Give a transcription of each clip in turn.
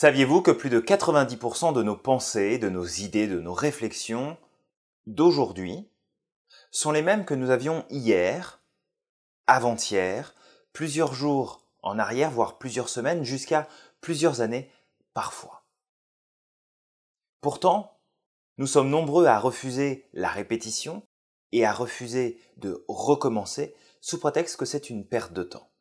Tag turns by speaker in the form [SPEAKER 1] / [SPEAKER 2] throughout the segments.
[SPEAKER 1] Saviez-vous que plus de 90% de nos pensées, de nos idées, de nos réflexions d'aujourd'hui sont les mêmes que nous avions hier, avant-hier, plusieurs jours en arrière, voire plusieurs semaines, jusqu'à plusieurs années parfois? Pourtant, nous sommes nombreux à refuser la répétition et à refuser de recommencer sous prétexte que c'est une perte de temps.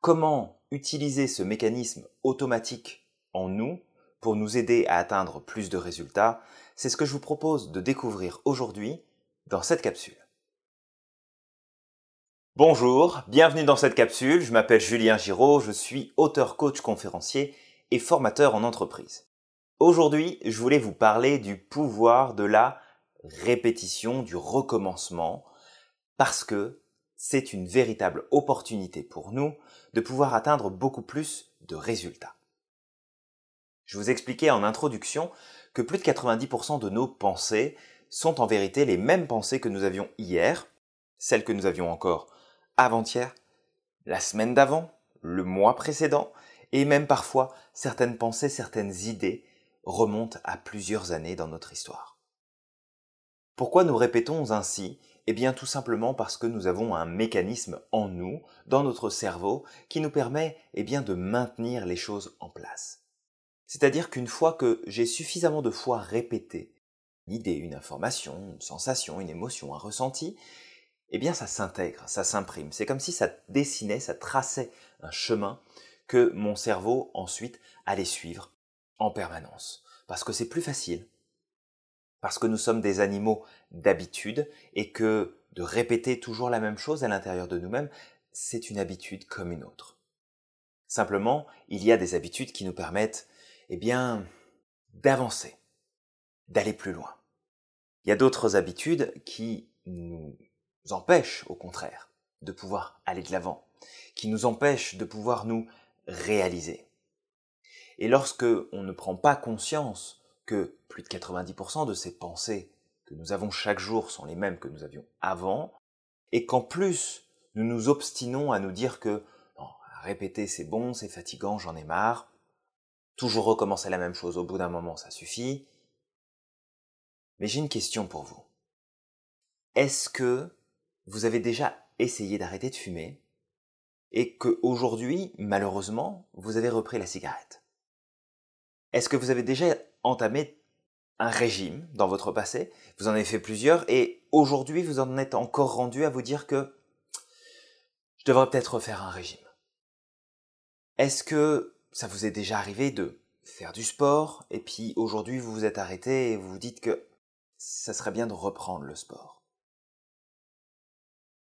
[SPEAKER 1] Comment utiliser ce mécanisme automatique en nous pour nous aider à atteindre plus de résultats C'est ce que je vous propose de découvrir aujourd'hui dans cette capsule. Bonjour, bienvenue dans cette capsule. Je m'appelle Julien Giraud, je suis auteur, coach, conférencier et formateur en entreprise. Aujourd'hui, je voulais vous parler du pouvoir de la répétition, du recommencement, parce que c'est une véritable opportunité pour nous de pouvoir atteindre beaucoup plus de résultats. Je vous expliquais en introduction que plus de 90% de nos pensées sont en vérité les mêmes pensées que nous avions hier, celles que nous avions encore avant-hier, la semaine d'avant, le mois précédent, et même parfois certaines pensées, certaines idées remontent à plusieurs années dans notre histoire. Pourquoi nous répétons ainsi eh bien tout simplement parce que nous avons un mécanisme en nous, dans notre cerveau, qui nous permet eh bien de maintenir les choses en place. C'est-à-dire qu'une fois que j'ai suffisamment de fois répété une idée, une information, une sensation, une émotion, un ressenti, eh bien ça s'intègre, ça s'imprime. C'est comme si ça dessinait, ça traçait un chemin que mon cerveau ensuite allait suivre en permanence. Parce que c'est plus facile, parce que nous sommes des animaux d'habitude et que de répéter toujours la même chose à l'intérieur de nous-mêmes, c'est une habitude comme une autre. Simplement, il y a des habitudes qui nous permettent, eh bien, d'avancer, d'aller plus loin. Il y a d'autres habitudes qui nous empêchent, au contraire, de pouvoir aller de l'avant, qui nous empêchent de pouvoir nous réaliser. Et lorsque on ne prend pas conscience que plus de 90% de ces pensées que nous avons chaque jour sont les mêmes que nous avions avant, et qu'en plus nous nous obstinons à nous dire que répéter c'est bon, c'est fatigant, j'en ai marre, toujours recommencer la même chose au bout d'un moment ça suffit. Mais j'ai une question pour vous. Est-ce que vous avez déjà essayé d'arrêter de fumer et que aujourd'hui, malheureusement, vous avez repris la cigarette? Est-ce que vous avez déjà entamé un régime dans votre passé, vous en avez fait plusieurs, et aujourd'hui vous en êtes encore rendu à vous dire que je devrais peut-être refaire un régime. Est-ce que ça vous est déjà arrivé de faire du sport, et puis aujourd'hui vous vous êtes arrêté et vous vous dites que ça serait bien de reprendre le sport?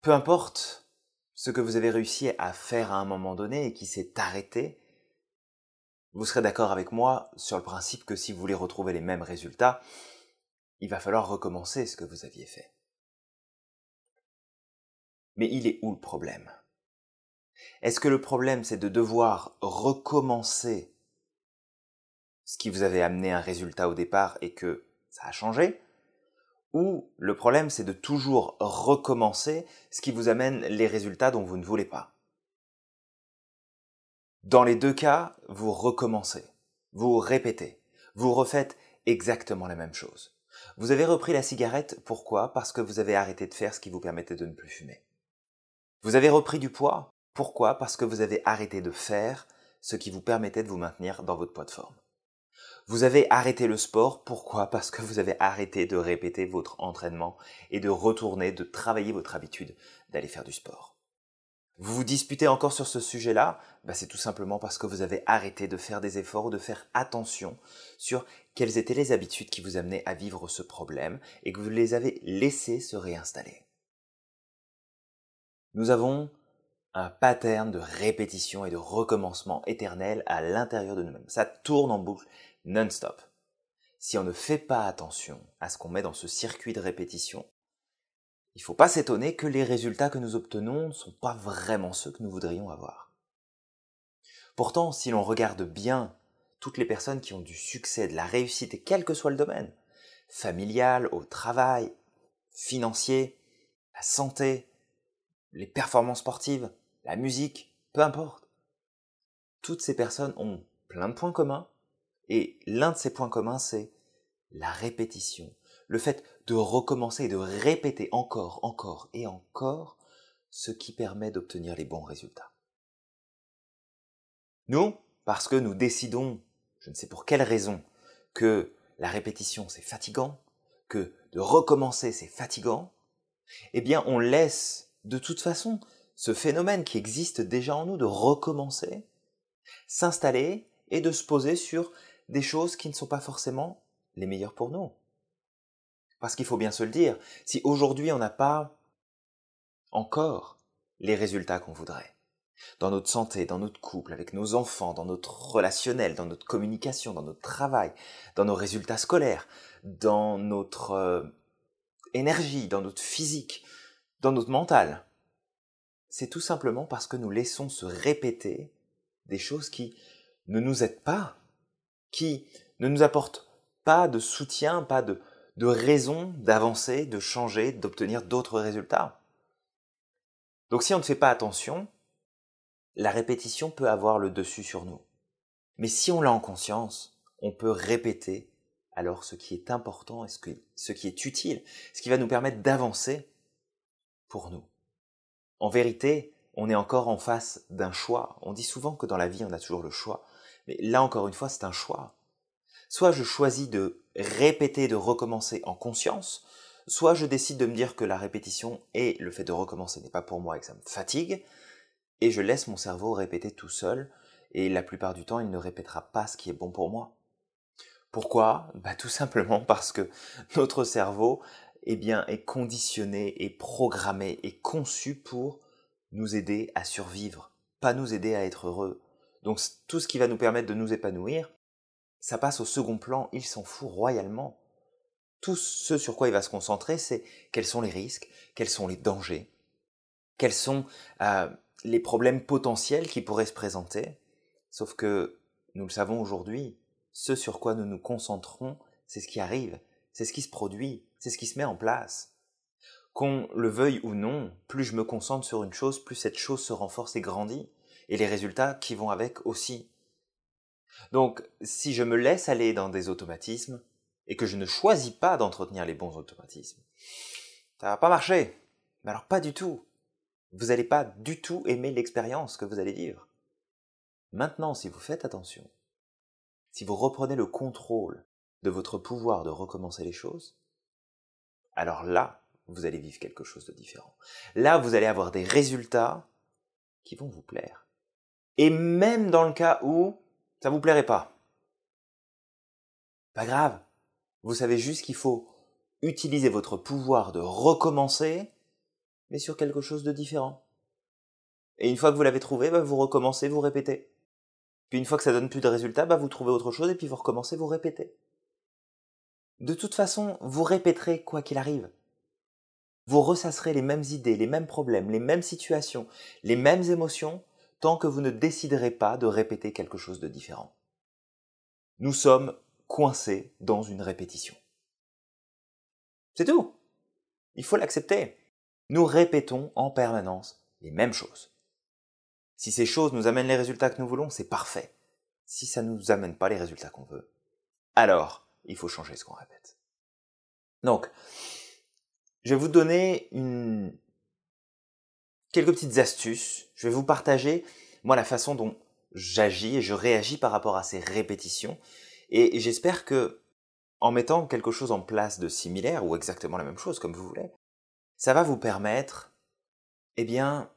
[SPEAKER 1] Peu importe ce que vous avez réussi à faire à un moment donné et qui s'est arrêté, vous serez d'accord avec moi sur le principe que si vous voulez retrouver les mêmes résultats, il va falloir recommencer ce que vous aviez fait. Mais il est où le problème? Est-ce que le problème c'est de devoir recommencer ce qui vous avait amené un résultat au départ et que ça a changé? Ou le problème c'est de toujours recommencer ce qui vous amène les résultats dont vous ne voulez pas? Dans les deux cas, vous recommencez, vous répétez, vous refaites exactement la même chose. Vous avez repris la cigarette, pourquoi? Parce que vous avez arrêté de faire ce qui vous permettait de ne plus fumer. Vous avez repris du poids, pourquoi? Parce que vous avez arrêté de faire ce qui vous permettait de vous maintenir dans votre poids de forme. Vous avez arrêté le sport, pourquoi? Parce que vous avez arrêté de répéter votre entraînement et de retourner, de travailler votre habitude d'aller faire du sport. Vous vous disputez encore sur ce sujet-là? Bah, C'est tout simplement parce que vous avez arrêté de faire des efforts ou de faire attention sur quelles étaient les habitudes qui vous amenaient à vivre ce problème et que vous les avez laissées se réinstaller. Nous avons un pattern de répétition et de recommencement éternel à l'intérieur de nous-mêmes. Ça tourne en boucle non-stop. Si on ne fait pas attention à ce qu'on met dans ce circuit de répétition, il ne faut pas s'étonner que les résultats que nous obtenons ne sont pas vraiment ceux que nous voudrions avoir. Pourtant, si l'on regarde bien toutes les personnes qui ont du succès, de la réussite, quel que soit le domaine, familial, au travail, financier, la santé, les performances sportives, la musique, peu importe, toutes ces personnes ont plein de points communs. Et l'un de ces points communs, c'est la répétition. Le fait de recommencer et de répéter encore, encore et encore ce qui permet d'obtenir les bons résultats. Nous, parce que nous décidons, je ne sais pour quelle raison, que la répétition c'est fatigant, que de recommencer c'est fatigant, eh bien on laisse de toute façon ce phénomène qui existe déjà en nous de recommencer, s'installer et de se poser sur des choses qui ne sont pas forcément les meilleures pour nous. Parce qu'il faut bien se le dire, si aujourd'hui on n'a pas encore les résultats qu'on voudrait, dans notre santé, dans notre couple, avec nos enfants, dans notre relationnel, dans notre communication, dans notre travail, dans nos résultats scolaires, dans notre euh, énergie, dans notre physique, dans notre mental, c'est tout simplement parce que nous laissons se répéter des choses qui ne nous aident pas, qui ne nous apportent pas de soutien, pas de, de raison d'avancer, de changer, d'obtenir d'autres résultats. Donc si on ne fait pas attention, la répétition peut avoir le dessus sur nous. Mais si on l'a en conscience, on peut répéter alors ce qui est important et ce ce qui est utile, ce qui va nous permettre d'avancer pour nous. En vérité, on est encore en face d'un choix. On dit souvent que dans la vie, on a toujours le choix. Mais là, encore une fois, c'est un choix. Soit je choisis de répéter, de recommencer en conscience, soit je décide de me dire que la répétition et le fait de recommencer n'est pas pour moi et que ça me fatigue, et je laisse mon cerveau répéter tout seul, et la plupart du temps, il ne répétera pas ce qui est bon pour moi. Pourquoi? Bah, Tout simplement parce que notre cerveau eh bien, est conditionné, est programmé, est conçu pour nous aider à survivre, pas nous aider à être heureux. Donc tout ce qui va nous permettre de nous épanouir, ça passe au second plan, il s'en fout royalement. Tout ce sur quoi il va se concentrer, c'est quels sont les risques, quels sont les dangers, quels sont euh, les problèmes potentiels qui pourraient se présenter. Sauf que, nous le savons aujourd'hui, ce sur quoi nous nous concentrons, c'est ce qui arrive, c'est ce qui se produit, c'est ce qui se met en place. Qu'on le veuille ou non, plus je me concentre sur une chose, plus cette chose se renforce et grandit, et les résultats qui vont avec aussi. Donc, si je me laisse aller dans des automatismes, et que je ne choisis pas d'entretenir les bons automatismes, ça va pas marcher. Mais alors pas du tout. Vous n'allez pas du tout aimer l'expérience que vous allez vivre. Maintenant, si vous faites attention, si vous reprenez le contrôle de votre pouvoir de recommencer les choses, alors là, vous allez vivre quelque chose de différent. Là, vous allez avoir des résultats qui vont vous plaire. Et même dans le cas où ça vous plairait pas? Pas grave. Vous savez juste qu'il faut utiliser votre pouvoir de recommencer, mais sur quelque chose de différent. Et une fois que vous l'avez trouvé, bah, vous recommencez, vous répétez. Puis une fois que ça donne plus de résultats, bah, vous trouvez autre chose et puis vous recommencez, vous répétez. De toute façon, vous répéterez quoi qu'il arrive. Vous ressasserez les mêmes idées, les mêmes problèmes, les mêmes situations, les mêmes émotions, tant que vous ne déciderez pas de répéter quelque chose de différent. Nous sommes coincés dans une répétition. C'est tout. Il faut l'accepter. Nous répétons en permanence les mêmes choses. Si ces choses nous amènent les résultats que nous voulons, c'est parfait. Si ça ne nous amène pas les résultats qu'on veut, alors il faut changer ce qu'on répète. Donc, je vais vous donner une... quelques petites astuces. Je vais vous partager, moi, la façon dont j'agis et je réagis par rapport à ces répétitions. Et j'espère que, en mettant quelque chose en place de similaire, ou exactement la même chose, comme vous voulez, ça va vous permettre, eh bien,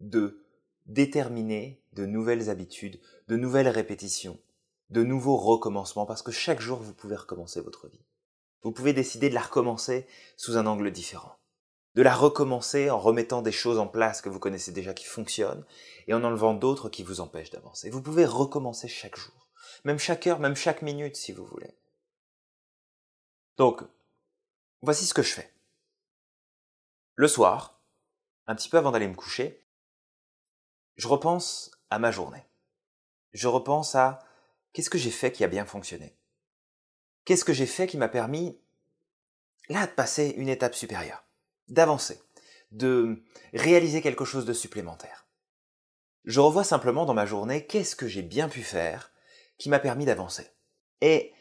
[SPEAKER 1] de déterminer de nouvelles habitudes, de nouvelles répétitions, de nouveaux recommencements, parce que chaque jour, vous pouvez recommencer votre vie. Vous pouvez décider de la recommencer sous un angle différent. De la recommencer en remettant des choses en place que vous connaissez déjà qui fonctionnent et en enlevant d'autres qui vous empêchent d'avancer. Vous pouvez recommencer chaque jour. Même chaque heure, même chaque minute si vous voulez. Donc, voici ce que je fais. Le soir, un petit peu avant d'aller me coucher, je repense à ma journée. Je repense à Qu'est-ce que j'ai fait qui a bien fonctionné Qu'est-ce que j'ai fait qui m'a permis, là, de passer une étape supérieure, d'avancer, de réaliser quelque chose de supplémentaire Je revois simplement dans ma journée qu'est-ce que j'ai bien pu faire qui m'a permis d'avancer. Et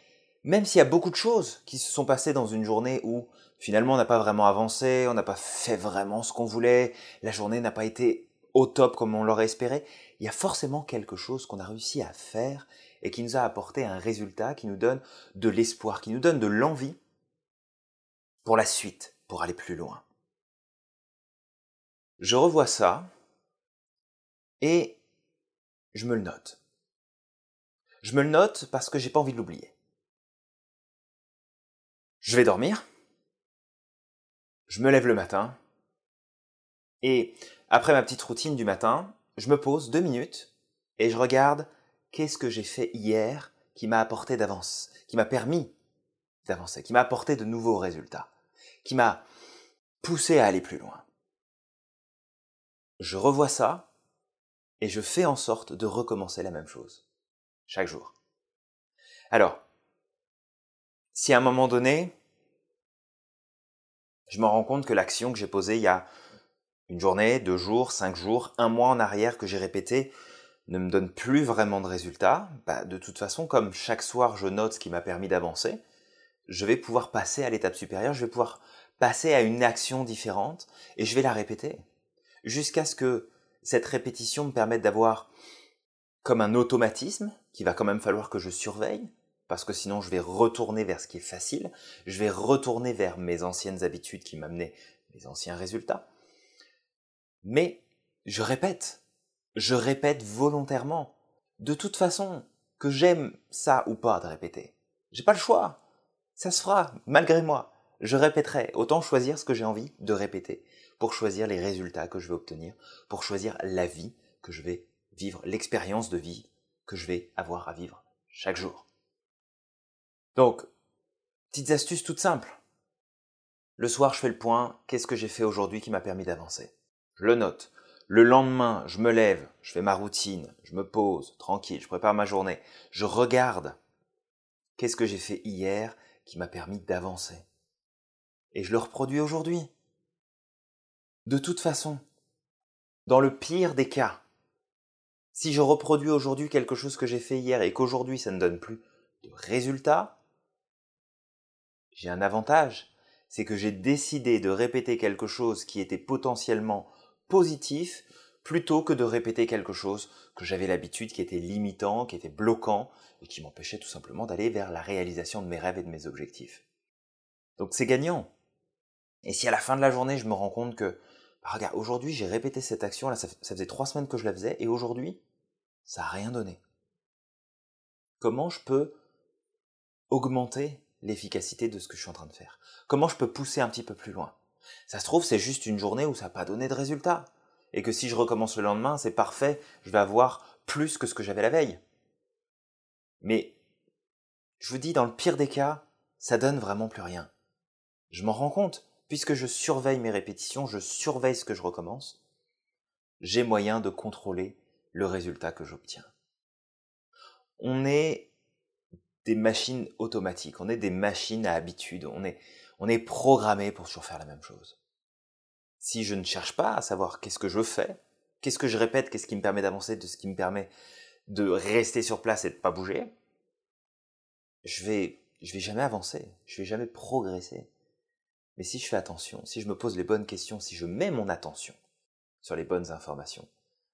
[SPEAKER 1] même s'il y a beaucoup de choses qui se sont passées dans une journée où finalement on n'a pas vraiment avancé, on n'a pas fait vraiment ce qu'on voulait, la journée n'a pas été au top comme on l'aurait espéré, il y a forcément quelque chose qu'on a réussi à faire et qui nous a apporté un résultat qui nous donne de l'espoir, qui nous donne de l'envie pour la suite, pour aller plus loin. Je revois ça et je me le note. Je me le note parce que j'ai pas envie de l'oublier. Je vais dormir. Je me lève le matin. Et après ma petite routine du matin, je me pose deux minutes et je regarde qu'est-ce que j'ai fait hier qui m'a apporté d'avance, qui m'a permis d'avancer, qui m'a apporté de nouveaux résultats, qui m'a poussé à aller plus loin je revois ça et je fais en sorte de recommencer la même chose chaque jour. Alors, si à un moment donné, je me rends compte que l'action que j'ai posée il y a une journée, deux jours, cinq jours, un mois en arrière que j'ai répété ne me donne plus vraiment de résultats, bah, de toute façon, comme chaque soir je note ce qui m'a permis d'avancer, je vais pouvoir passer à l'étape supérieure, je vais pouvoir passer à une action différente et je vais la répéter jusqu'à ce que cette répétition me permette d'avoir comme un automatisme qu'il va quand même falloir que je surveille, parce que sinon je vais retourner vers ce qui est facile, je vais retourner vers mes anciennes habitudes qui m'amenaient mes anciens résultats. Mais je répète, je répète volontairement. De toute façon, que j'aime ça ou pas de répéter, j'ai pas le choix. Ça se fera, malgré moi. Je répéterai, autant choisir ce que j'ai envie de répéter pour choisir les résultats que je vais obtenir, pour choisir la vie que je vais vivre, l'expérience de vie que je vais avoir à vivre chaque jour. Donc, petites astuces toutes simples. Le soir, je fais le point, qu'est-ce que j'ai fait aujourd'hui qui m'a permis d'avancer? Je le note. Le lendemain, je me lève, je fais ma routine, je me pose, tranquille, je prépare ma journée, je regarde qu'est-ce que j'ai fait hier qui m'a permis d'avancer. Et je le reproduis aujourd'hui. De toute façon, dans le pire des cas, si je reproduis aujourd'hui quelque chose que j'ai fait hier et qu'aujourd'hui ça ne donne plus de résultat, j'ai un avantage, c'est que j'ai décidé de répéter quelque chose qui était potentiellement positif plutôt que de répéter quelque chose que j'avais l'habitude, qui était limitant, qui était bloquant et qui m'empêchait tout simplement d'aller vers la réalisation de mes rêves et de mes objectifs. Donc c'est gagnant. Et si à la fin de la journée je me rends compte que regarde, aujourd'hui j'ai répété cette action, ça, faisait trois semaines que je la faisais, et aujourd'hui, ça n'a rien donné. Comment je peux augmenter l'efficacité de ce que je suis en train de faire? Comment je peux pousser un petit peu plus loin? Ça se trouve, c'est juste une journée où ça n'a pas donné de résultat. Et que si je recommence le lendemain, c'est parfait, je vais avoir plus que ce que j'avais la veille. Mais, je vous dis, dans le pire des cas, ça donne vraiment plus rien. Je m'en rends compte puisque je surveille mes répétitions, je surveille ce que je recommence, j'ai moyen de contrôler le résultat que j'obtiens. On est des machines automatiques, on est des machines à habitude, on est, on est programmé pour toujours faire la même chose. Si je ne cherche pas à savoir qu'est-ce que je fais, qu'est-ce que je répète, qu'est-ce qui me permet d'avancer, de ce qui me permet de rester sur place et de pas bouger, je vais, je vais jamais avancer, je vais jamais progresser. Mais si je fais attention, si je me pose les bonnes questions, si je mets mon attention sur les bonnes informations,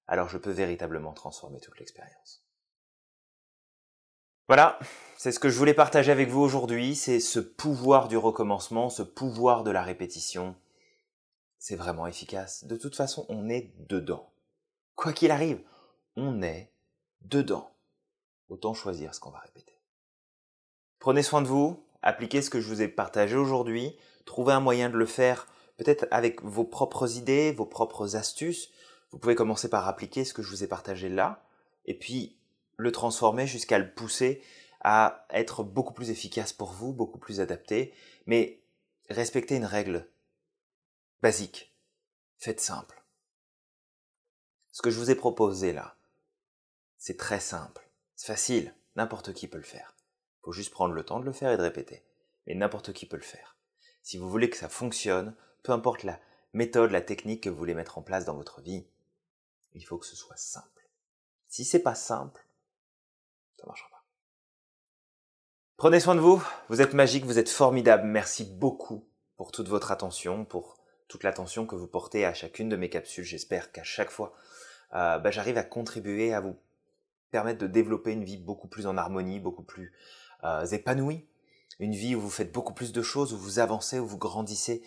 [SPEAKER 1] alors je peux véritablement transformer toute l'expérience. Voilà, c'est ce que je voulais partager avec vous aujourd'hui, c'est ce pouvoir du recommencement, ce pouvoir de la répétition. C'est vraiment efficace. De toute façon, on est dedans. Quoi qu'il arrive, on est dedans. Autant choisir ce qu'on va répéter. Prenez soin de vous, appliquez ce que je vous ai partagé aujourd'hui, trouvez un moyen de le faire peut-être avec vos propres idées, vos propres astuces. Vous pouvez commencer par appliquer ce que je vous ai partagé là, et puis le transformer jusqu'à le pousser à être beaucoup plus efficace pour vous, beaucoup plus adapté, mais respectez une règle basique. Faites simple. Ce que je vous ai proposé là, c'est très simple. C'est facile. N'importe qui peut le faire. Il faut juste prendre le temps de le faire et de répéter. Mais n'importe qui peut le faire. Si vous voulez que ça fonctionne, peu importe la méthode, la technique que vous voulez mettre en place dans votre vie, il faut que ce soit simple. Si c'est pas simple, ça marchera pas. Prenez soin de vous, vous êtes magique, vous êtes formidable. Merci beaucoup pour toute votre attention, pour toute l'attention que vous portez à chacune de mes capsules. J'espère qu'à chaque fois, euh, bah, j'arrive à contribuer à vous permettre de développer une vie beaucoup plus en harmonie, beaucoup plus euh, épanouie. Une vie où vous faites beaucoup plus de choses, où vous avancez, où vous grandissez.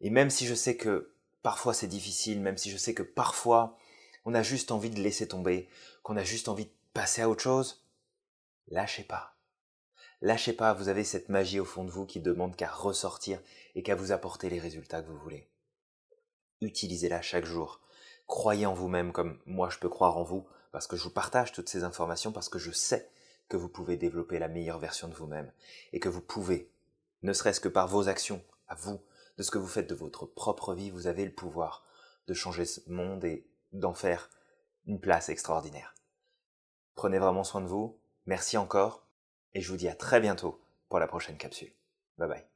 [SPEAKER 1] Et même si je sais que parfois c'est difficile, même si je sais que parfois on a juste envie de laisser tomber, qu'on a juste envie de passer à autre chose, lâchez pas Lâchez pas, vous avez cette magie au fond de vous qui demande qu'à ressortir et qu'à vous apporter les résultats que vous voulez. Utilisez-la chaque jour. Croyez en vous-même comme moi je peux croire en vous, parce que je vous partage toutes ces informations, parce que je sais que vous pouvez développer la meilleure version de vous-même, et que vous pouvez, ne serait-ce que par vos actions, à vous, de ce que vous faites de votre propre vie, vous avez le pouvoir de changer ce monde et d'en faire une place extraordinaire. Prenez vraiment soin de vous, merci encore, et je vous dis à très bientôt pour la prochaine capsule. Bye bye.